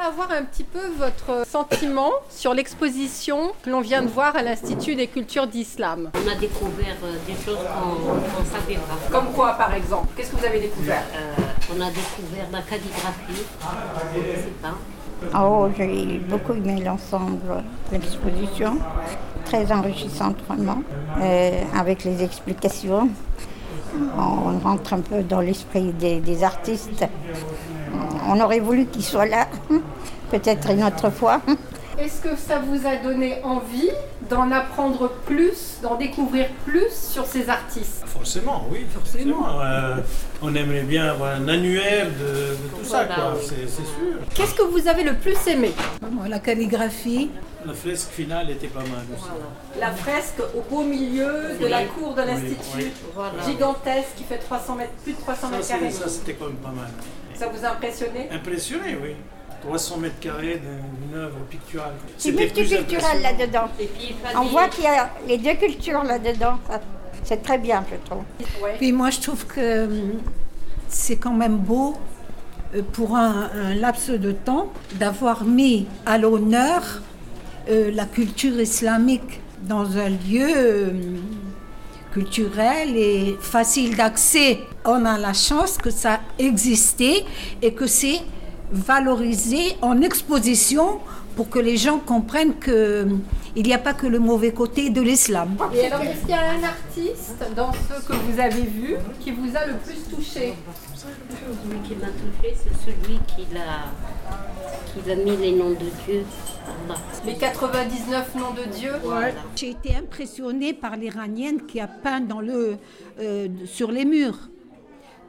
avoir un petit peu votre sentiment sur l'exposition que l'on vient de voir à l'Institut des cultures d'islam. On a découvert euh, des choses qu'on ne savait pas. Comme quoi, par exemple Qu'est-ce que vous avez découvert? Euh, on a découvert la calligraphie, je ne sais pas. Oh, j'ai beaucoup aimé l'ensemble de l'exposition. Très enrichissante, vraiment, euh, avec les explications. On rentre un peu dans l'esprit des, des artistes. On aurait voulu qu'ils soient là, peut-être une autre fois. Est-ce que ça vous a donné envie d'en apprendre plus, d'en découvrir plus sur ces artistes? Forcément, oui, forcément. Euh, on aimerait bien avoir un annuaire de, de tout ça, Voilà, quoi. oui. C'est c'est sûr. Qu'est-ce que vous avez le plus aimé? La calligraphie, La fresque finale était pas mal aussi. La fresque au beau milieu de la cour de l'Institut, oui. Voilà. gigantesque qui fait 300 mètres, plus de 300 Ça, mètres carrés. ça, c'était quand même pas mal. Ça vous a impressionné? Impressionné, oui. 300 mètres carrés d'une œuvre picturale. C'est multiculturel là-dedans. On voit qu'il y a les deux cultures là-dedans. C'est très bien, je trouve. puis moi je trouve que hum, c'est quand même beau euh, pour un, un laps de temps d'avoir mis à l'honneur euh, la culture islamique dans un lieu euh, culturel et facile d'accès. On a la chance que ça existait et que c'est valorisé en exposition pour que les gens comprennent que hum, il n'y a pas que le mauvais côté de l'islam. Et alors, est-ce qu'il y a un artiste dans ceux que vous avez vus qui vous a le plus touché? Celui qui m'a touché, c'est celui qui l'a, qui a mis les noms de Dieu. Allah. Les 99 noms de Dieu J'ai été impressionnée par l'Iranienne qui a peint dans le, euh, sur les murs,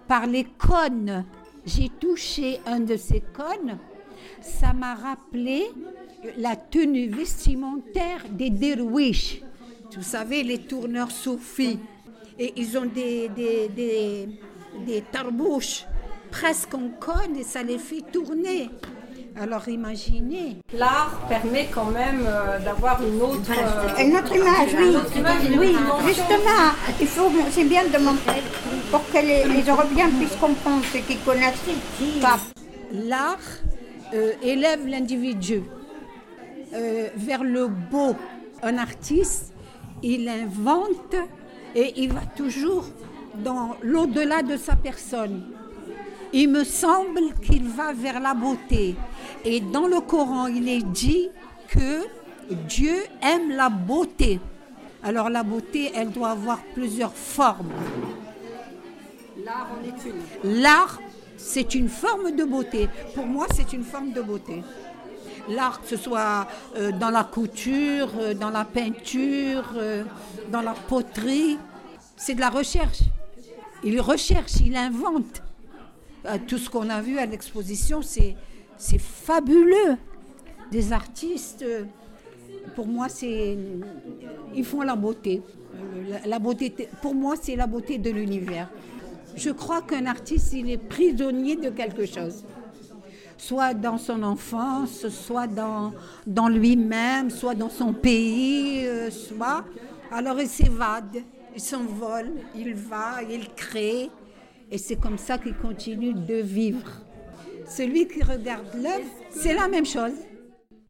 par les cônes. J'ai touché un de ces cônes, ça m'a rappelé la tenue vestimentaire des derwiches. Vous savez, les tourneurs soufis. Et ils ont des, des, des, des tarbouches presque en cône et ça les fait tourner. Alors imaginez. L'art permet quand même euh, d'avoir une autre. euh, Une autre image, oui. image, une Oui, justement. Il faut, c'est bien de montrer pour que les, les Européens puissent comprendre ce qu'ils connaissent pas. l'art euh, élève l'individu euh, vers le beau. Un artiste, il invente et il va toujours dans l'au-delà de sa personne. Il me semble qu'il va vers la beauté. Et dans le Coran, il est dit que Dieu aime la beauté. Alors la beauté, elle doit avoir plusieurs formes. L'art en est une. L'art, c'est une forme de beauté. Pour moi, c'est une forme de beauté. L'art, que ce soit euh, dans la couture, euh, dans la peinture, euh, dans la poterie, c'est de la recherche. Il recherche, il invente. Euh, tout ce qu'on a vu à l'exposition, c'est, fabuleux. Des artistes, euh, pour moi, ils font la beauté. La, beauté, pour moi, c'est la beauté de l'univers. Je crois qu'un artiste, il est prisonnier de quelque chose. Soit dans son enfance, soit dans, dans lui-même, soit dans son pays, euh, soit. Alors il s'évade, il s'envole, il va, il crée. Et c'est comme ça qu'il continue de vivre. Celui qui regarde l'œuvre, c'est la même chose.